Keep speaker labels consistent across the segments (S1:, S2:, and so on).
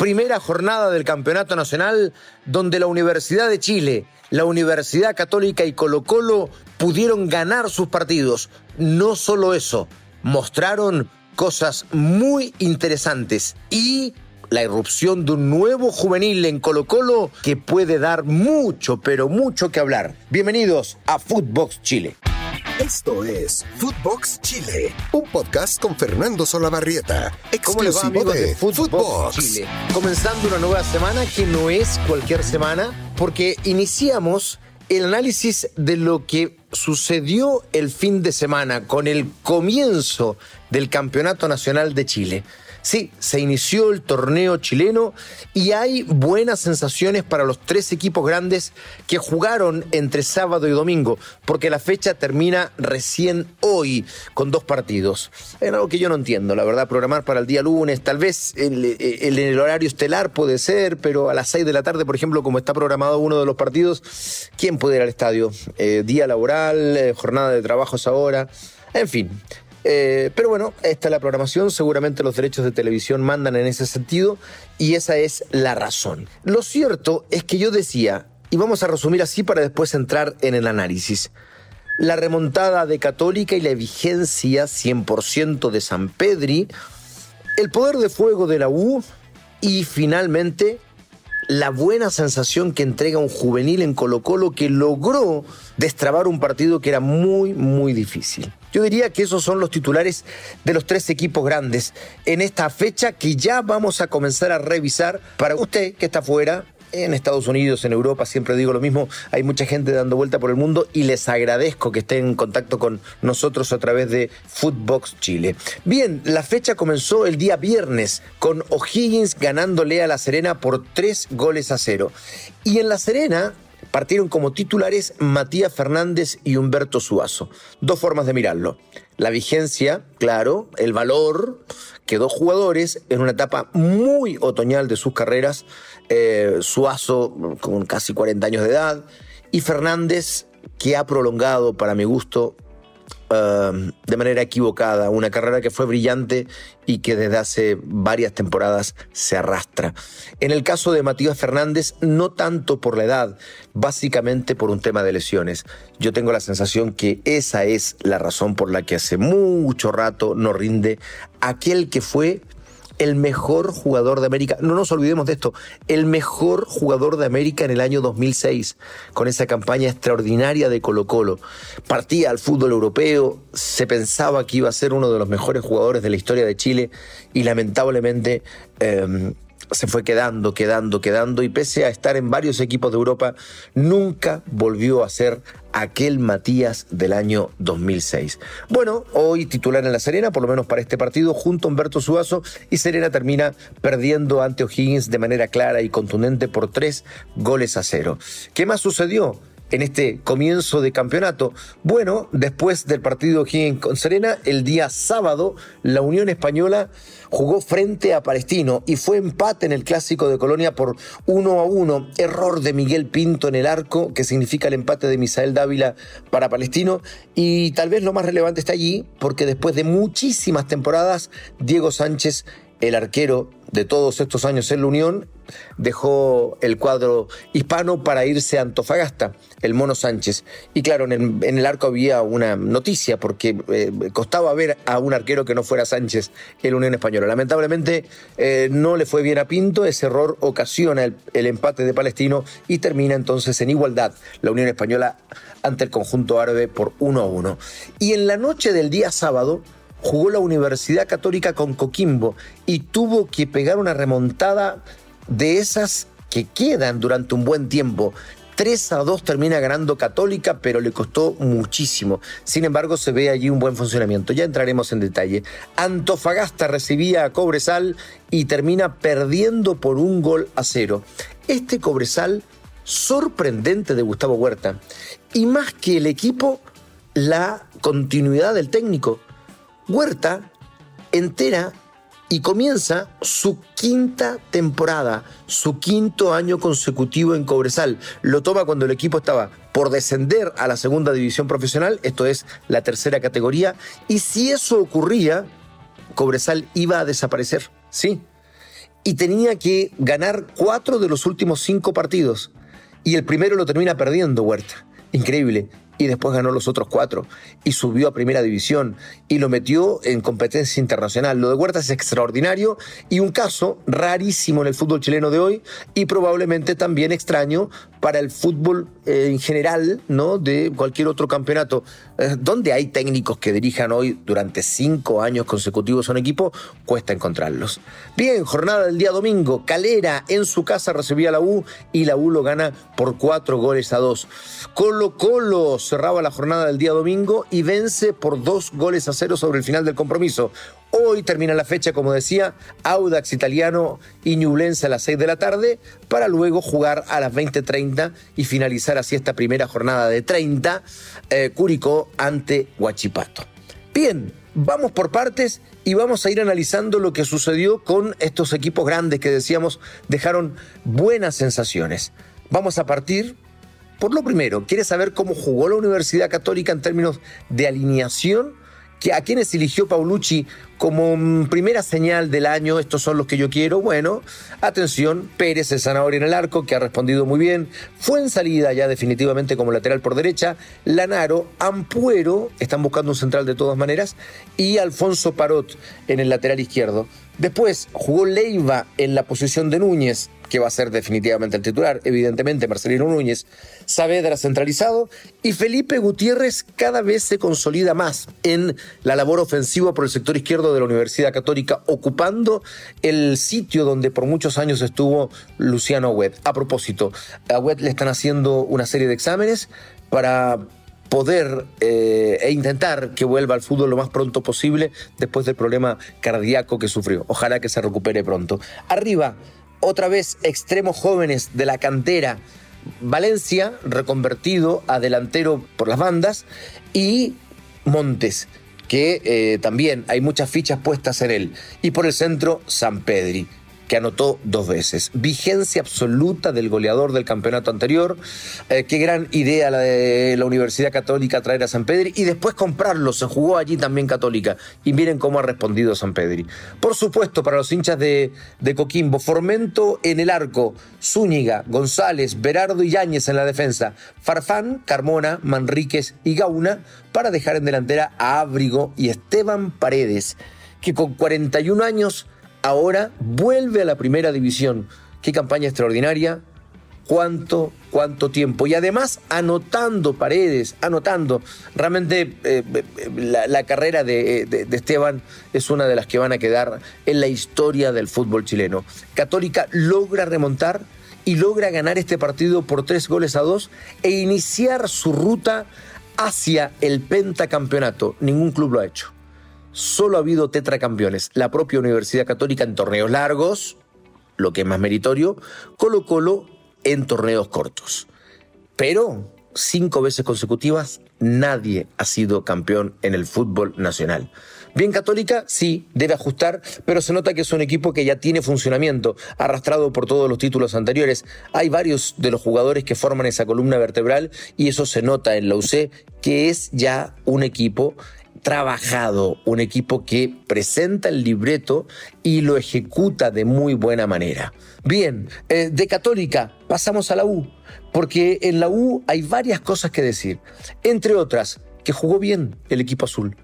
S1: Primera jornada del Campeonato Nacional donde la Universidad de Chile, la Universidad Católica y Colo Colo pudieron ganar sus partidos. No solo eso, mostraron cosas muy interesantes y la irrupción de un nuevo juvenil en Colo Colo que puede dar mucho, pero mucho que hablar. Bienvenidos a Footbox Chile.
S2: Esto es Footbox Chile, un podcast con Fernando Solabarrieta,
S1: ¿Cómo les va,
S2: exclusivo
S1: de
S2: de
S1: Footbox
S2: Footbox.
S1: Chile? Comenzando una nueva semana que no es cualquier semana, porque iniciamos el análisis de lo que sucedió el fin de semana con el comienzo del Campeonato Nacional de Chile. Sí, se inició el torneo chileno y hay buenas sensaciones para los tres equipos grandes que jugaron entre sábado y domingo, porque la fecha termina recién hoy con dos partidos. Es algo que yo no entiendo, la verdad, programar para el día lunes, tal vez el, el- horario estelar puede ser, pero a las seis de la tarde, por ejemplo, como está programado uno de los partidos, ¿quién puede ir al estadio? Eh, día laboral, eh, jornada de trabajo a esa hora, en fin. Eh, pero bueno, esta es la programación, seguramente los derechos de televisión mandan en ese sentido y esa es la razón. Lo cierto es que yo decía, y vamos a resumir así para después entrar en el análisis, la remontada de Católica y la vigencia 100% de San Pedri, el poder de fuego de la U y finalmente la buena sensación que entrega un juvenil en Colo Colo que logró destrabar un partido que era muy, muy difícil. Yo diría que esos son los titulares de los tres equipos grandes en esta fecha que ya vamos a comenzar a revisar para usted que está afuera. En Estados Unidos, en Europa, siempre digo lo mismo, hay mucha gente dando vuelta por el mundo y les agradezco que estén en contacto con nosotros a través de Footbox Chile. Bien, la fecha comenzó el día viernes con O'Higgins ganándole a La Serena por tres goles a cero. Y en La Serena partieron como titulares Matías Fernández y Humberto Suazo. Dos formas de mirarlo. La vigencia, claro, el valor que dos jugadores en una etapa muy otoñal de sus carreras, eh, Suazo con casi 40 años de edad y Fernández que ha prolongado para mi gusto eh, de manera equivocada, una carrera que fue brillante y que desde hace varias temporadas se arrastra. En el caso de Matías Fernández, no tanto por la edad, básicamente por un tema de lesiones. Yo tengo la sensación que esa es la razón por la que hace mucho rato no rinde aquel que fue el mejor jugador de América, no nos olvidemos de esto, el mejor jugador de América en el año 2006, con esa campaña extraordinaria de Colo Colo. Partía al fútbol europeo, se pensaba que iba a ser uno de los mejores jugadores de la historia de Chile y lamentablemente... eh, se fue quedando, quedando, quedando y pese a estar en varios equipos de Europa, nunca volvió a ser aquel Matías del año 2006. Bueno, hoy titular en La Serena, por lo menos para este partido, junto a Humberto Suazo y Serena termina perdiendo ante O'Higgins de manera clara y contundente por tres goles a cero. ¿Qué más sucedió? En este comienzo de campeonato. Bueno, después del partido con Serena, el día sábado, la Unión Española jugó frente a Palestino y fue empate en el clásico de Colonia por 1 a 1. Error de Miguel Pinto en el arco, que significa el empate de Misael Dávila para Palestino. Y tal vez lo más relevante está allí, porque después de muchísimas temporadas, Diego Sánchez, el arquero de todos estos años en la Unión, dejó el cuadro hispano para irse a Antofagasta, el Mono Sánchez. Y claro, en el, arco había una noticia, porque eh, costaba ver a un arquero que no fuera Sánchez en la Unión Española. Lamentablemente eh, no le fue bien a Pinto, ese error ocasiona el, el empate de Palestino y termina entonces en igualdad la Unión Española ante el conjunto árabe por 1 a 1. Y en la noche del día sábado, jugó la Universidad Católica con Coquimbo y tuvo que pegar una remontada de esas que quedan durante un buen tiempo. 3 a 2 termina ganando Católica, pero le costó muchísimo. Sin embargo, se ve allí un buen funcionamiento. Ya entraremos en detalle. Antofagasta recibía a Cobresal y termina perdiendo por un gol a cero. Este Cobresal sorprendente de Gustavo Huerta. Y más que el equipo, la continuidad del técnico. Huerta entera y comienza su quinta temporada, su quinto año consecutivo en Cobresal. Lo toma cuando el equipo estaba por descender a la segunda división profesional, esto es la tercera categoría, y si eso ocurría, Cobresal iba a desaparecer, sí. y tenía que ganar cuatro de los últimos cinco partidos. Y el primero lo termina perdiendo Huerta. Increíble y después ganó los otros cuatro y subió a primera división y lo metió en competencia internacional. Lo de Huerta es extraordinario y un caso rarísimo en el fútbol chileno de hoy y probablemente también extraño para el fútbol eh, en general, ¿no? De cualquier otro campeonato. Eh, donde hay técnicos que dirijan hoy durante cinco años consecutivos a un equipo, cuesta encontrarlos. Bien, jornada del día domingo. Calera en su casa recibía a la U y la U lo gana por cuatro goles a dos. Colo Colo cerraba la jornada del día domingo y vence por dos goles a cero sobre el final del compromiso. Hoy termina la fecha, como decía, Audax Italiano y Ñublense a las 6 de la tarde, para luego jugar a las 20.30 y finalizar así esta primera jornada de 30, eh, Curicó ante Huachipato. Bien, vamos por partes y vamos a ir analizando lo que sucedió con estos equipos grandes que decíamos dejaron buenas sensaciones. Vamos a partir por lo primero. ¿Quieres saber cómo jugó la Universidad Católica en términos de alineación? ¿A quiénes eligió Paulucci como mm, primera señal del año? Estos son los que yo quiero. Bueno, atención, Pérez, el zanahoria en el arco, que ha respondido muy bien. Fue en salida ya definitivamente como lateral por derecha. Lanaro, Ampuero, están buscando un central de todas maneras. Y Alfonso Parot en el lateral izquierdo. Después jugó Leiva en la posición de Núñez que va a ser definitivamente el titular, evidentemente Marcelino Núñez, Saavedra centralizado y Felipe Gutiérrez cada vez se consolida más en la labor ofensiva por el sector izquierdo de la Universidad Católica, ocupando el sitio donde por muchos años estuvo Luciano Agüed. A propósito, a Agüed le están haciendo una serie de exámenes para poder eh, e intentar que vuelva al fútbol lo más pronto posible después del problema cardíaco que sufrió. Ojalá que se recupere pronto. Arriba, otra vez extremos jóvenes de la cantera. Valencia, reconvertido a delantero por las bandas, y Montes, que eh, también hay muchas fichas puestas en él. Y por el centro, San Pedri que anotó dos veces. Vigencia absoluta del goleador del campeonato anterior. Eh, qué gran idea la de la Universidad Católica traer a San Pedri y después comprarlo. Se jugó allí también Católica. Y miren cómo ha respondido San Pedri. Por supuesto, para los hinchas de, de Coquimbo, Formento en el arco, Zúñiga, González, Berardo y Yáñez en la defensa, Farfán, Carmona, Manríquez y Gauna para dejar en delantera a Ábrigo y Esteban Paredes, que con 41 años ahora vuelve a la primera división. Qué campaña extraordinaria. Cuánto, cuánto tiempo. Y además anotando paredes, anotando. Realmente eh, la, carrera de, de, Esteban es una de las que van a quedar en la historia del fútbol chileno. Católica logra remontar y logra ganar este partido por tres goles a dos e iniciar su ruta hacia el pentacampeonato. Ningún club lo ha hecho solo ha habido tetracampeones. La propia Universidad Católica en torneos largos, lo que es más meritorio, Colo Colo en torneos cortos. Pero cinco veces consecutivas nadie ha sido campeón en el fútbol nacional. Bien Católica, sí, debe ajustar, pero se nota que es un equipo que ya tiene funcionamiento, arrastrado por todos los títulos anteriores. Hay varios de los jugadores que forman esa columna vertebral y eso se nota en la UC, que es ya un equipo trabajado, un equipo que presenta el libreto y lo ejecuta de muy buena manera. Bien, eh, de Católica pasamos a la U, porque en la U hay varias cosas que decir. Entre otras, que jugó bien el equipo azul.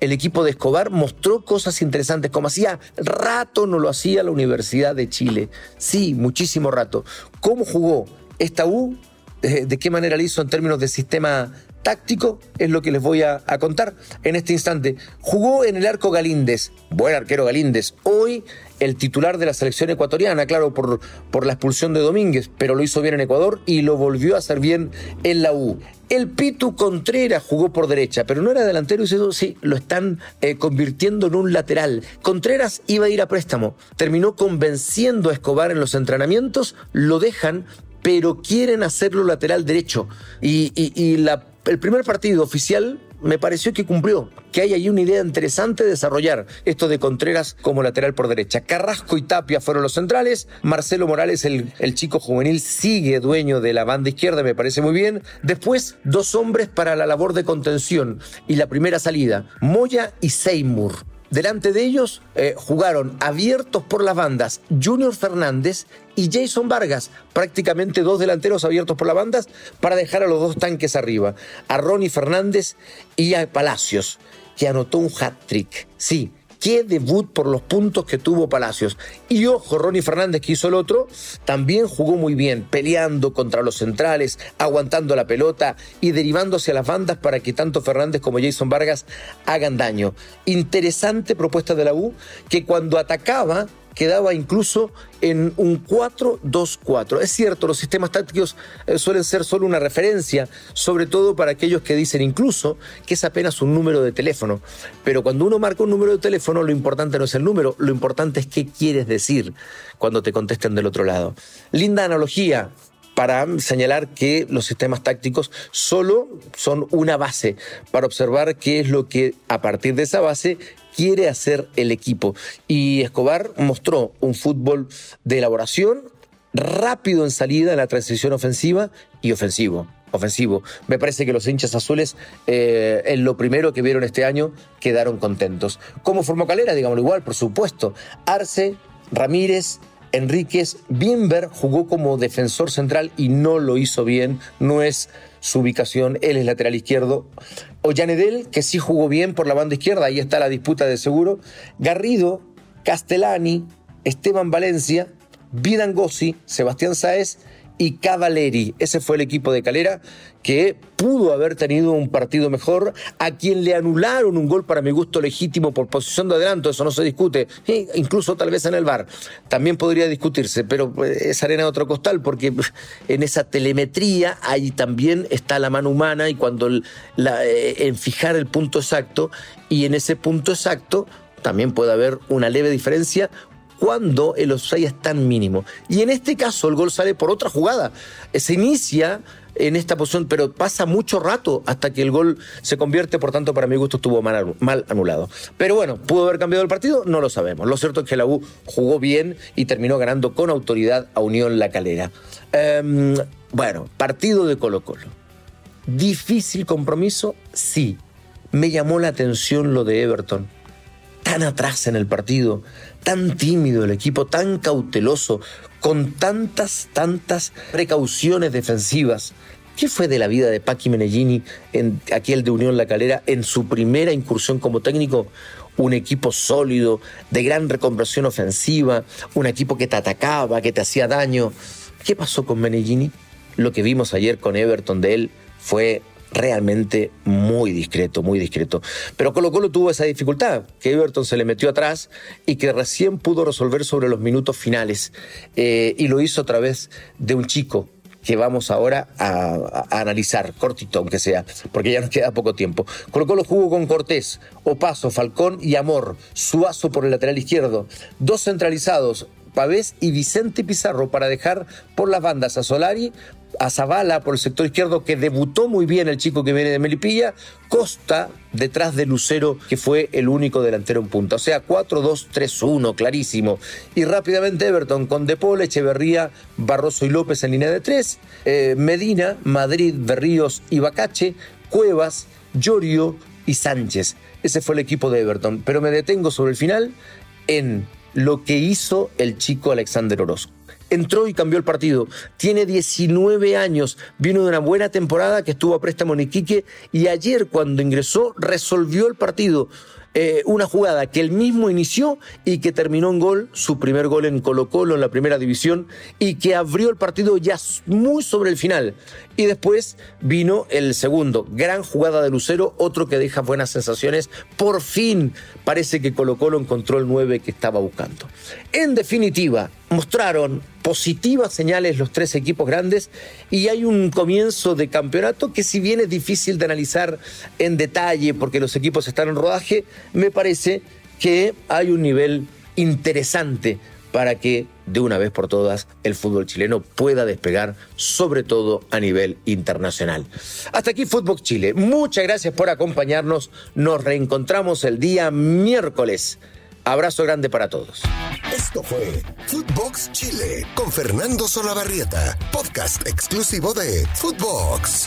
S1: El equipo de Escobar mostró cosas interesantes, como hacía rato no lo hacía la Universidad de Chile. Sí, muchísimo rato. ¿Cómo jugó esta U? ¿De qué manera lo hizo en términos de sistema táctico es lo que les voy a, contar en este instante. Jugó en el arco Galíndez, buen arquero Galíndez, hoy el titular de la selección ecuatoriana, claro, por, por la expulsión de Domínguez, pero lo hizo bien en Ecuador y lo volvió a hacer bien en la U. El Pitu Contreras jugó por derecha, pero no era delantero y eso sí, lo están eh, convirtiendo en un lateral. Contreras iba a ir a préstamo, terminó convenciendo a Escobar en los entrenamientos, lo dejan, pero quieren hacerlo lateral derecho. Y, y la el primer partido oficial me pareció que cumplió, que hay ahí una idea interesante de desarrollar esto de Contreras como lateral por derecha. Carrasco y Tapia fueron los centrales, Marcelo Morales, el, el chico juvenil, sigue dueño de la banda izquierda, me parece muy bien. Después, dos hombres para la labor de contención y la primera salida, Moya y Seymour. Delante de ellos eh, jugaron abiertos por las bandas Junior Fernández y Jason Vargas, prácticamente dos delanteros abiertos por las bandas para dejar a los dos tanques arriba, a Ronnie Fernández y a Palacios, que anotó un hat-trick. Sí, Qué debut por los puntos que tuvo Palacios. Y ojo, Ronnie Fernández, que hizo el otro, también jugó muy bien, peleando contra los centrales, aguantando la pelota y derivándose a las bandas para que tanto Fernández como Jason Vargas hagan daño. Interesante propuesta de la U, que cuando atacaba quedaba incluso en un 4-2-4. Es cierto, los sistemas tácticos eh, suelen ser solo una referencia, sobre todo para aquellos que dicen incluso que es apenas un número de teléfono. Pero cuando uno marca un número de teléfono, lo importante no es el número, lo importante es qué quieres decir cuando te contesten del otro lado. Linda analogía, para señalar que los sistemas tácticos solo son una base para observar qué es lo que a partir de esa base quiere hacer el equipo. Y Escobar mostró un fútbol de elaboración, rápido en salida en la transición ofensiva y ofensivo. Ofensivo. Me parece que los hinchas azules, eh, en lo primero que vieron este año, quedaron contentos. ¿Cómo formó Calera? Digámoslo igual, por supuesto. Arce, Ramírez, Enríquez, Bimber jugó como defensor central y no lo hizo bien. No es su ubicación, él es lateral izquierdo. Ollanedel, que sí jugó bien por la banda izquierda, ahí está la disputa de seguro. Garrido, Castellani, Esteban Valencia, Vidangosi, Sebastián Sáez y Cavaleri. Ese fue el equipo de Calera que pudo haber tenido un partido mejor, a quien le anularon un gol para mi gusto legítimo por posición de adelanto, eso no se discute, incluso tal vez en el bar, también podría discutirse, pero eh, es arena de otro costal, porque en esa telemetría ahí también está la mano humana y cuando la, eh, en fijar el punto exacto, y en ese punto exacto también puede haber una leve diferencia cuando el offside es tan mínimo. Y en este caso el gol sale por otra jugada. Se inicia en esta posición, pero pasa mucho rato hasta que el gol se convierte, por tanto, para mi gusto estuvo mal, anulado. Pero bueno, ¿pudo haber cambiado el partido? No lo sabemos. Lo cierto es que la U jugó bien y terminó ganando con autoridad a Unión La Calera. Em, bueno, partido de Colo Colo. ¿Difícil compromiso? Sí. Me llamó la atención lo de Everton. Tan atrás en el partido, tan tímido el equipo, tan cauteloso, con tantas, tantas precauciones defensivas. ¿Qué fue de la vida de Paqui Menellini, en aquel de Unión La Calera, en su primera incursión como técnico? Un equipo sólido, de gran reconversión ofensiva, un equipo que te atacaba, que te hacía daño. ¿Qué pasó con Menellini? Lo que vimos ayer con Everton de él fue realmente muy discreto, muy discreto. Pero Colo Colo tuvo esa dificultad, que Everton se le metió atrás y que recién pudo resolver sobre los minutos finales. Eh, y lo hizo a través de un chico que vamos ahora a, analizar, cortito aunque sea, porque ya nos queda poco tiempo. Colo Colo jugó con Cortés, Opaso, Falcón y Amor, Suazo por el lateral izquierdo, dos centralizados, Pavés y Vicente Pizarro para dejar por las bandas a Solari, a Zavala por el sector izquierdo, que debutó muy bien el chico que viene de Melipilla, Costa detrás de Lucero, que fue el único delantero en punta. O sea, 4-2-3-1, clarísimo. Y rápidamente Everton con Depol, Echeverría, Barroso y López en línea de tres, eh, Medina, Madrid, Berríos y Bacache, Cuevas, Llorio y Sánchez. Ese fue el equipo de Everton. Pero me detengo sobre el final en lo que hizo el chico Alexander Orozco entró y cambió el partido. Tiene 19 años, vino de una buena temporada que estuvo a préstamo en Iquique y ayer cuando ingresó resolvió el partido. Eh, una jugada que él mismo inició y que terminó en gol, su primer gol en Colo Colo en la primera división y que abrió el partido ya muy sobre el final. Y después vino el segundo, gran jugada de Lucero, otro que deja buenas sensaciones. Por fin parece que Colo Colo encontró el 9 que estaba buscando. En definitiva, mostraron positivas señales los tres equipos grandes y hay un comienzo de campeonato que si bien es difícil de analizar en detalle porque los equipos están en rodaje, me parece que hay un nivel interesante para que de una vez por todas el fútbol chileno pueda despegar, sobre todo a nivel internacional. Hasta aquí Fútbol Chile. Muchas gracias por acompañarnos. Nos reencontramos el día miércoles. Abrazo grande para todos.
S2: Esto fue Footbox Chile con Fernando Solabarrieta, podcast exclusivo de Footbox.